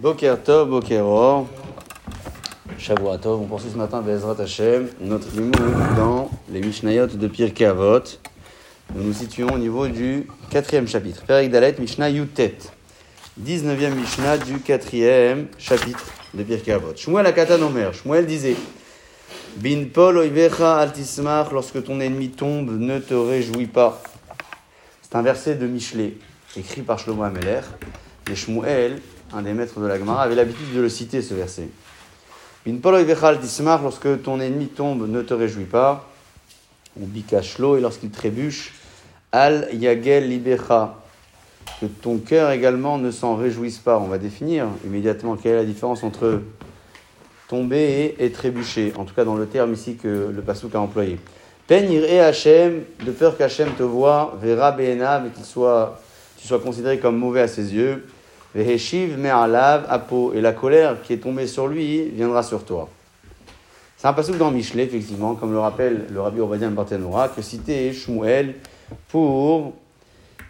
Boker Tov, Bokeror, Shavua Tov. On poursuit ce matin Bezrat Hashem, notre limoud dans les Mishnayot de Pirkei Avot. Nous nous situons au niveau du quatrième chapitre. Perek Dalet, Mishnah Yutet. 19e Mishnah du quatrième chapitre de Pirkei Avot. Shmuel Akatan Omer. Shmuel disait Bin Pol Oivecha Altismach, lorsque ton ennemi tombe, ne te réjouis pas. C'est un verset de Michelet, écrit par Shlomo Ameler. Et Shmuel, un des maîtres de la Gemara, avait l'habitude de le citer, ce verset. Bin Altismach, lorsque ton ennemi tombe, ne te réjouis pas. Ou Bikashlo, et lorsqu'il trébuche, Al Yagel Libecha, que ton cœur également ne s'en réjouisse pas. On va définir immédiatement quelle est la différence entre tomber et, trébucher, en tout cas dans le terme ici que le Passouk a employé. Peine et Hachem, de peur qu'Hachem te voit, verra Be'enav, et qu'il soit, tu sois considéré comme mauvais à ses yeux, Veheshiv Me'alav Apo, et la colère qui est tombée sur lui viendra sur toi. C'est un Passouk dans Michelet, effectivement, comme le rappelle le Rabbi Obadiah Barthénora, que citait Shmuel pour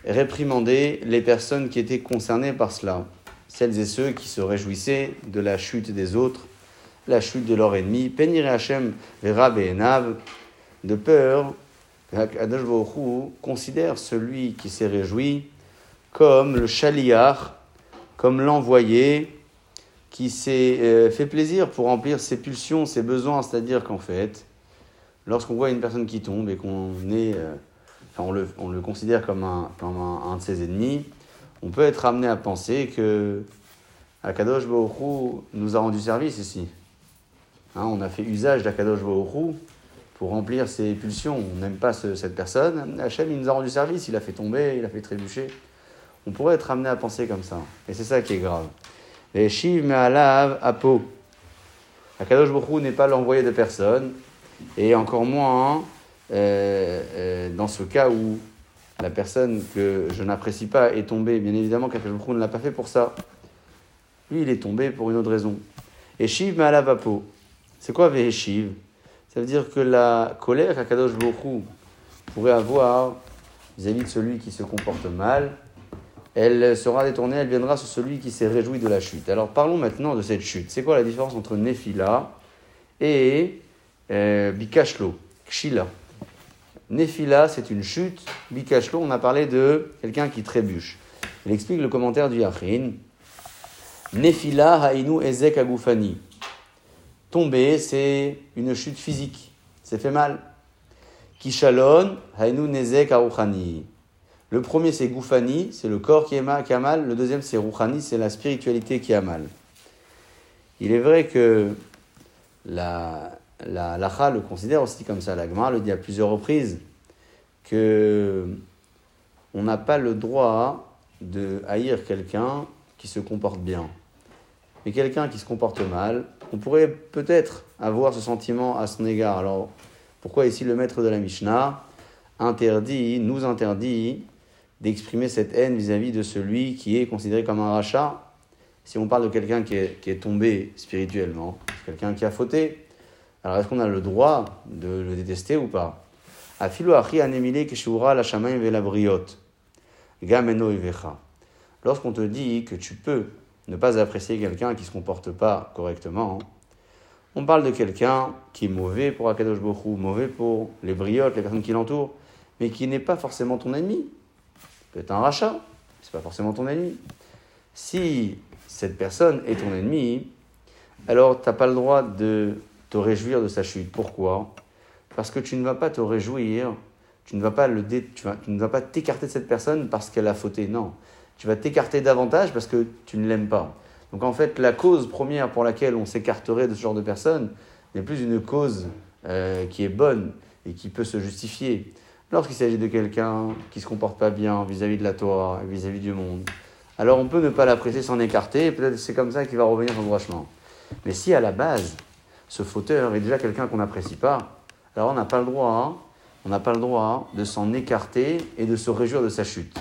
réprimander les personnes qui étaient concernées par cela, celles et ceux qui se réjouissaient de la chute des autres, la chute de leur ennemi, Penir Hachem Vera Be'enav, de peur qu'Akadosh considère celui qui s'est réjoui comme le chaliar, comme l'envoyé qui s'est euh, fait plaisir pour remplir ses pulsions, ses besoins, c'est-à-dire qu'en fait, lorsqu'on voit une personne qui tombe et qu'on est, euh, enfin, on, le, on le considère comme, un, comme un, de ses ennemis, on peut être amené à penser que Akadosh Baruch nous a rendu service ici. Hein, on a fait usage d'Akadosh Baruch pour remplir ses pulsions. On n'aime pas ce, cette personne. Hachem, il nous a rendu service, il a fait tomber, il a fait trébucher. On pourrait être amené à penser comme ça. Et c'est ça qui est grave. Et Shiv Apo. Akadosh Baruch n'est pas l'envoyé de personne. Et encore moins euh, euh, dans ce cas où la personne que je n'apprécie pas est tombée. Bien évidemment qu'Akadosh Baruch ne l'a pas fait pour ça. Lui, il est tombé pour une autre raison. Et Shiv Apo. C'est quoi Veheshiv Ça veut dire que la colère qu'Akadosh Baruch pourrait avoir vis-à-vis de celui qui se comporte mal, elle sera détournée, elle viendra sur celui qui s'est réjoui de la chute. Alors parlons maintenant de cette chute. C'est quoi la différence entre Nephila et euh, Bikashlo, Kshila? Nephila, c'est une chute. Bikashlo, on a parlé de quelqu'un qui trébuche. Il explique le commentaire du Yachin. Nephila hainu ezek agufani. Tomber, c'est une chute physique. C'est fait mal. Kishalon, hainu nezek aruchani. Le premier, c'est Goufani, c'est le corps qui, a mal. Le deuxième, c'est Rouhani, c'est la spiritualité qui a mal. Il est vrai que la, la Lacha le considère aussi comme ça. La le dit à plusieurs reprises que on n'a pas le droit de haïr quelqu'un qui se comporte bien. Mais quelqu'un qui se comporte mal, on pourrait peut-être avoir ce sentiment à son égard. Alors, pourquoi ici le maître de la Mishnah? Interdit, nous interdit d'exprimer cette haine vis-à-vis de celui qui est considéré comme un rachat. Si on parle de quelqu'un qui est, qui est tombé spirituellement, quelqu'un qui a fauté, alors est-ce qu'on a le droit de le détester ou pas? Lorsqu'on te dit que tu peux ne pas apprécier quelqu'un qui ne se comporte pas correctement, on parle de quelqu'un qui est mauvais pour Akadosh Bokhu, mauvais pour les briottes, les personnes qui l'entourent, mais qui n'est pas forcément ton ennemi. Peut-être un rachat, c'est pas forcément ton ennemi. Si cette personne est ton ennemi, alors tu n'as pas le droit de te réjouir de sa chute. Pourquoi? Parce que tu ne vas pas te réjouir, tu ne vas pas le dé, tu ne vas pas t'écarter de cette personne parce qu'elle a fauté. Non, tu vas t'écarter davantage parce que tu ne l'aimes pas. Donc en fait, la cause première pour laquelle on s'écarterait de ce genre de personne n'est plus une cause euh, qui est bonne et qui peut se justifier. Lorsqu'il s'agit de quelqu'un qui se comporte pas bien vis-à-vis de la Torah, vis-à-vis du monde, alors on peut ne pas l'apprécier, s'en écarter, et peut-être c'est comme ça qu'il va revenir son droit chemin. Mais si à la base, ce fauteur est déjà quelqu'un qu'on n'apprécie pas, alors on n'a pas le droit, hein, on n'a pas le droit de s'en écarter et de se réjouir de sa chute.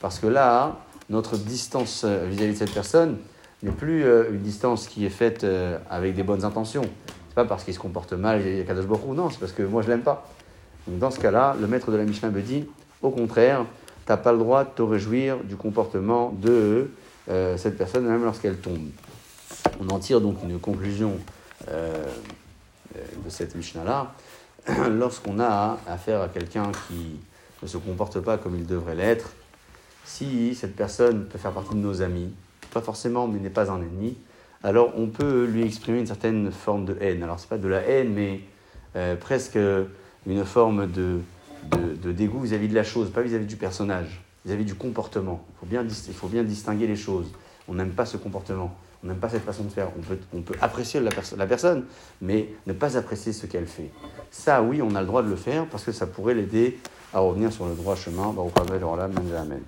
Parce que là, notre distance vis-à-vis de cette personne n'est plus une distance qui est faite avec des bonnes intentions. C'est pas parce qu'il se comporte mal vis-à-vis de Kadosh Baruch non, c'est parce que moi je l'aime pas. Donc dans ce cas-là, le maître de la Mishnah me dit, au contraire, tu n'as pas le droit de te réjouir du comportement de euh, cette personne, même lorsqu'elle tombe. On en tire donc une conclusion euh, de cette Mishnah-là. Lorsqu'on a affaire à quelqu'un qui ne se comporte pas comme il devrait l'être, si cette personne peut faire partie de nos amis, pas forcément, mais n'est pas un ennemi, alors on peut lui exprimer une certaine forme de haine. Alors c'est pas de la haine, mais euh, presque une forme de, de, dégoût vis-à-vis de la chose, pas vis-à-vis du personnage, vis-à-vis du comportement. Il faut, bien, il faut bien distinguer les choses. On n'aime pas ce comportement, on n'aime pas cette façon de faire. On peut, on peut apprécier la, personne, mais ne pas apprécier ce qu'elle fait. Ça, oui, on a le droit de le faire parce que ça pourrait l'aider à revenir sur le droit chemin. Amen.